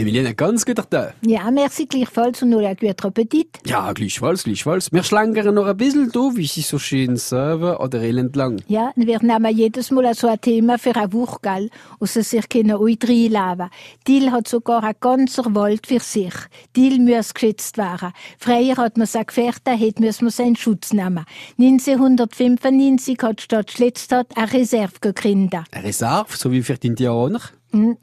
Emilienne, ganz guter Tag. Ja, merci gleichfalls und noch ein guter Appetit. Ja, gleichfalls, gleichfalls. Wir schlängern noch ein bisschen da, wie sie so schön sagen, an der Elend lang. Ja, wir nehmen jedes Mal so ein Thema für eine Woche, gell, und sie sich können euch reinleben. Diel hat sogar ein ganzer Wald für sich. Diel muss geschützt werden. Früher hat man sich gefährdet, hätte müssen wir seinen Schutz nehmen. 1995 hat Stadt Schlettstadt eine Reserve gegründet. Eine Reserve, so wie für die Indianer.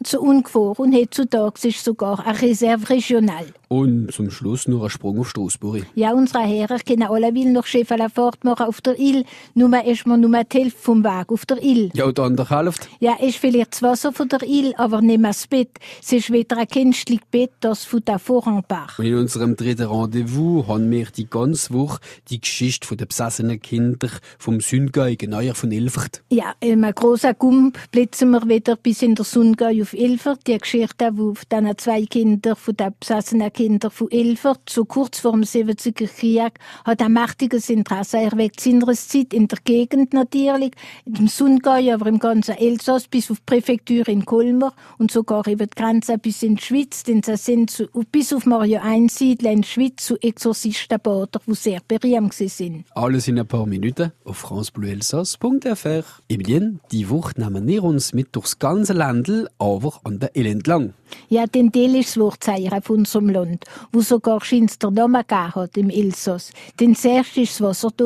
Zu ungefähr und heutzutage ist sogar eine Reserve regional. Und zum Schluss nur ein Sprung auf Straßburg. Ja, unsere Herren können alle will noch Schäfer fortmachen auf der Ill. Nur ist man nur die Hälfte vom Weg auf der Ill. Ja, und die andere Hälfte? Ja, ist vielleicht das Wasser von der Ill, aber nicht mehr das Bett. Es ist wieder ein künstliches Bett, das von der Vorrangbar. Und in unserem dritten Rendezvous haben wir die ganze Woche die Geschichte der besessenen Kinder vom Sündgei, genauer von Ilfert. Ja, im großen Gump blitzen wir wieder bis in der Sonne auf Ilfert. Die Geschichte, wo dann zwei Kinder von den besessenen Kindern von Ilfert, so kurz vor dem 70er Krieg, hat ein mächtiges Interesse erweckt. Seinerzeit in der Gegend natürlich, im Sundgau, aber im ganzen Elsass, bis auf die Präfektur in Colmar und sogar über die Grenze bis in die Schweiz, denn sie sind zu, bis auf Mario Einsiedler in die Schweiz zu Exorzistenbader, die sehr berühmt sind. Alles in ein paar Minuten auf francebleuelsass.fr. Emilien, die Woche nehmen wir uns mit durchs ganze Ländel, aber an der Elend lang. Ja, den Teil ist das Wortzeichen von unserem Land, wo sogar scheint der Name gegeben hat im Elsass. Denn zuerst ist das Wasser da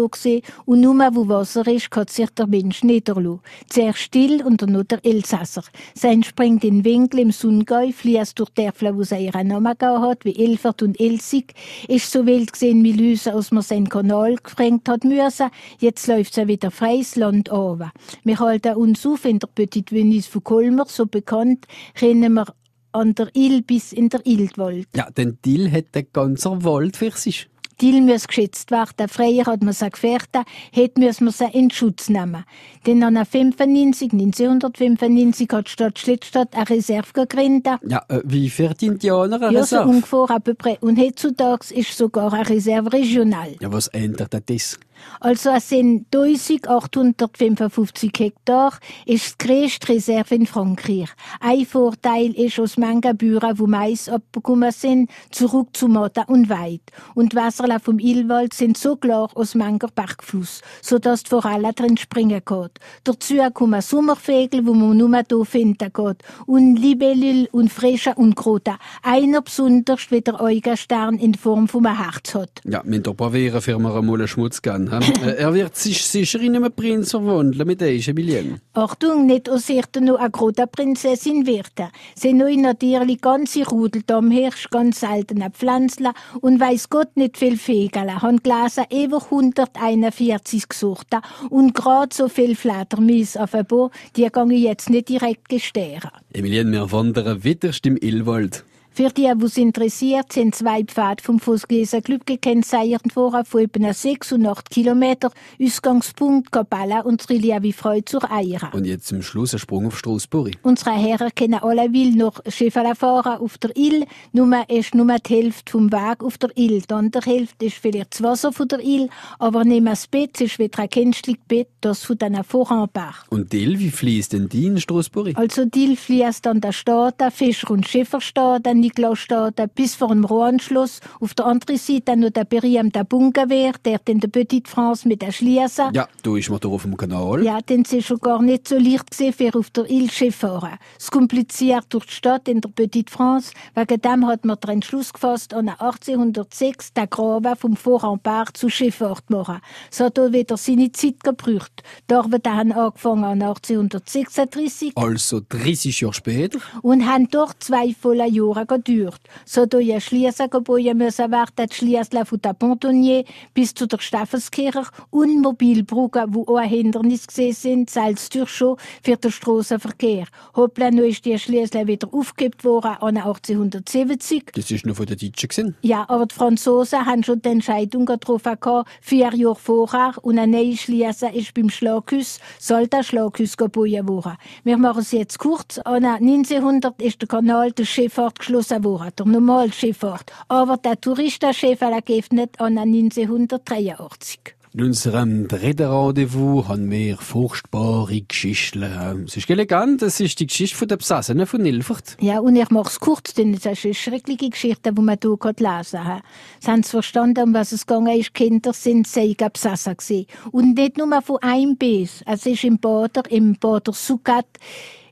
und nur wo Wasser ist, kann sich der Mensch niederlassen. Zuerst still und dann noch der Elsasser. Sein springt in Winkel im Sundgau, fließt durch Dörfler, wo sie ihren Namen hat, wie Elfert und Elsig, ist so wild gesehen wie Lüse, als man seinen Kanal gefrängt hat müssen. Jetzt läuft sie wieder freies Land runter. Wir halten uns auf in der Petite Venise von Colmar, so bekannt, rennen wir an der Ill bis in der Ildwald. Ja, denn Dill hat den ganzen Wald für sich. Die muss geschützt werden. Früher hat man sie gefährdet, hätte müssen wir sie in Schutz nehmen. Denn an 95, 1995 hat die Stadt Schlittstadt eine Reserve gegründet. Ja, äh, wie für die Indianer eine Ja, so Reserve? ungefähr à peu près. Und heutzutage ist sogar eine Reserve regional. Ja, was ändert das? Also es sind 1855 Hektar, ist die grösste Reserve in Frankreich. Ein Vorteil ist aus manchen Bauern, die Mais abgekommen sind, zurück zu Mata und Weid. Und die Wasser vom Illwald sind so klar aus mancher Bergfluss, sodass vor allem drin springen geht. Dazu kommen Sommervögel, wo man nur hier finden geht. Und Libellul und Fresche und Krota. Einer besonders wie der Eugenstern in Form von einem Herz hat. Ja, wir probieren, für wir einmal Schmutz geben. Äh, er wird sich sicher in einen Prinz verwandeln mit dieser Emilien. Achtung, nicht aus Sicht noch eine große Prinzessin werden. Sie neu natürlich ganze Rudel Hirsch, ganz seltene Pflanzler und weiss Gott nicht viel Vögel. Han gelesen, über 141 gesucht und grad so viel Fledermäuse auf dem Bo, die gehen jetzt nicht direkt gestehren. Emilien, wir wandern widerst im Illwald. Für die, die es interessiert, sind zwei Pfade vom Fußgäser Club gekennzeichnet worden, von etwa 6 und 8 Kilometer, Ausgangspunkt Kapelle und Trillia wie Freude zur Eier. Und jetzt zum Schluss ein Sprung auf Straßburg. Unsere Herren können alle will noch Schiffe fahren auf der Ill, nur ist nur die Hälfte vom Weg auf der Ill. Die andere Hälfte ist vielleicht das Wasser von der Ill, aber nicht mehr das Bett, es ist wieder ein künstliches Bett, das von den Vorrangbar. Und Dill, wie fließt denn die in Straßburg? Also Dill fließt an der Stadt, Fischer- und Schifferstadt, Niklausstadt, bis vor dem Rohanschluss. Auf der anderen Seite noch der berühmte Bunkerwehr, der in der Petite France mit der Schließe. Ja, da ist man da auf dem Kanal. Ja, denn es ist schon gar nicht so leicht gewesen, für auf der Ile fahren. Es kompliziert durch die Stadt in der Petite France. Wegen dem hat man den Entschluss gefasst, an 1806 den Graben vom Vorrempart zu Schifffahrt machen. Es hat auch wieder seine Zeit gebraucht. Die Arbeiten haben angefangen an 1836 Also 30 Jahre später. und haben dort zwei volle Jahre gedauert. So da ja Schliessen gebaut müssen werden, die Schliessler von der Pontonnier bis zu der Staffelskirche und Mobilbrücken, wo auch ein Hindernis gesehen sind, selbst durch schon für den Strassenverkehr. Hoppla, nun ist die Schliessler wieder aufgegeben worden an 1870. Das ist noch von den Deutschen gewesen. Ja, aber die Franzosen haben schon die Entscheidung getroffen, gehabt, vier Jahre vorher, und ein neues Schliessen ist beim Schlaghus, soll der Schlaghus gebaut worden. Wir machen es jetzt kurz. An 1900 ist der Kanal der Schifffahrt geschlossen der normale Schifffahrt. Aber der Touristenschiffe geöffnet an 1983. In unserem dritten Rendezvous haben wir furchtbare Geschichten. Es ist elegant, es ist die Geschichte von der Besassenen von Ilfert. Ja, und ich mache es kurz, denn es ist eine schreckliche Geschichte, die man hier lesen kann. Sie haben verstanden, um was es gegangen ist. Kinder sind sehr besessen gewesen. Und nicht nur von einem Biss. Es ist im Bader, im Bader Sukat,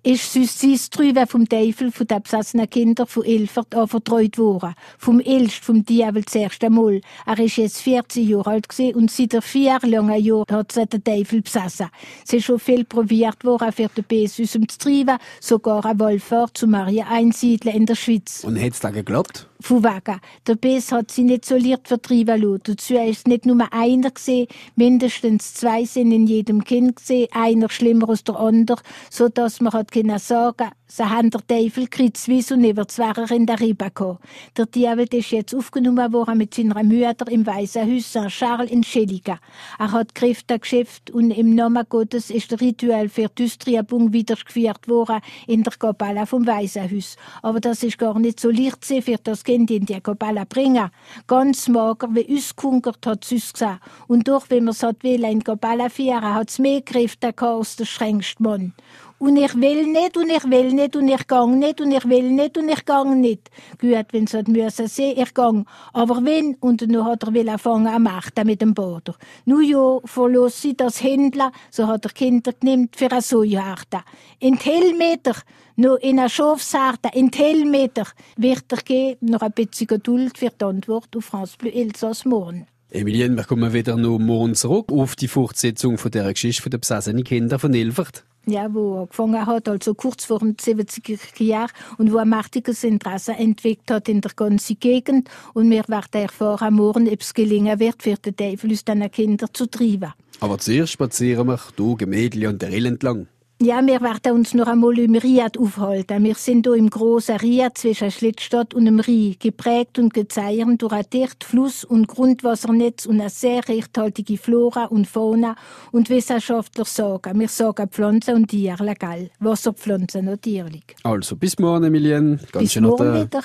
ist Suicide vom Teufel von den besessenen Kindern von Ilfert anvertraut worden. Vom Ilst, vom Teufel das erste Mal. Er ist jetzt 14 Jahre alt und seit er vier langen Jahren hat sich der Teufel besessen. Es ist schon viel probiert worden für den Bes aus dem zu treiben, sogar ein Wohlfahrt zu Maria einsiedeln in der Schweiz. Und hat es da geklappt? Von wegen. Der Bes hat sie nicht isoliert vertrieben lassen. Dazu ist nicht nur einer gesehen, mindestens zwei sind in jedem Kind gesehen, einer schlimmer als der andere, so dass man hat können sagen, sie haben der Teufel kreuzweise und zwei in der Ribe gehabt. Der Teufel ist jetzt aufgenommen worden mit seiner Mutter im Weißen Haus St. Charles in Schilligen. Er hat Kräfte geschäft und im Namen Gottes ist der Ritual für die Austriebung wieder geführt worden in der Kapelle vom Weißen Haus. Aber das ist gar nicht so leicht für das Kind in die Kapelle bringen. Ganz mager, wie ausgehungert hat es ausgesehen. Und durch, wenn man es hat will, in die Kapelle führen, hat es mehr Kräfte als der strengste Mann. Und ich will nicht, und ich will nicht, und ich gang nicht, und ich will nicht, und ich gang nicht. Gut, wenn es hat müssen sehen, ich gang. Aber wenn, und nun hat er will anfangen am Machen mit dem Boden. Nu ja, verlos sie das Händler, so hat er Kinder genimmt für ein Sojaharte. In Hellmeter, nur in einer Schafsharte, in Hellmeter, wird er geben, noch ein bisschen Geduld für die Antwort auf France Bleu Elsass morgen. Emilien, wir kommen wieder noch morgen zurück auf die Fortsetzung von der Geschichte der besessenen Kinder von Ilfert ja, wo er angefangen hat, also kurz vor den 70er Jahren, und wo ein mächtiges Interesse entwickelt hat in der ganzen Gegend. Und wir werden erfahren morgen, ob es gelingen wird, für den Teufel aus diesen Kindern zu treiben. Aber zuerst spazieren wir hier Gemälde und der Rill entlang. Ja, wir werden uns noch einmal im Riad aufhalten. Wir sind hier im großen Riad zwischen Schlittstadt und dem Rhein, geprägt und gezeichnet durch ein dicht Fluss- und Grundwassernetz und eine sehr reichhaltige Flora und Fauna. Und Wissenschaftler sagen, wir sagen Pflanzen und Tiere legal. Wasserpflanzen natürlich. Also, bis morgen, Emilien. Ganz bis morgen wieder.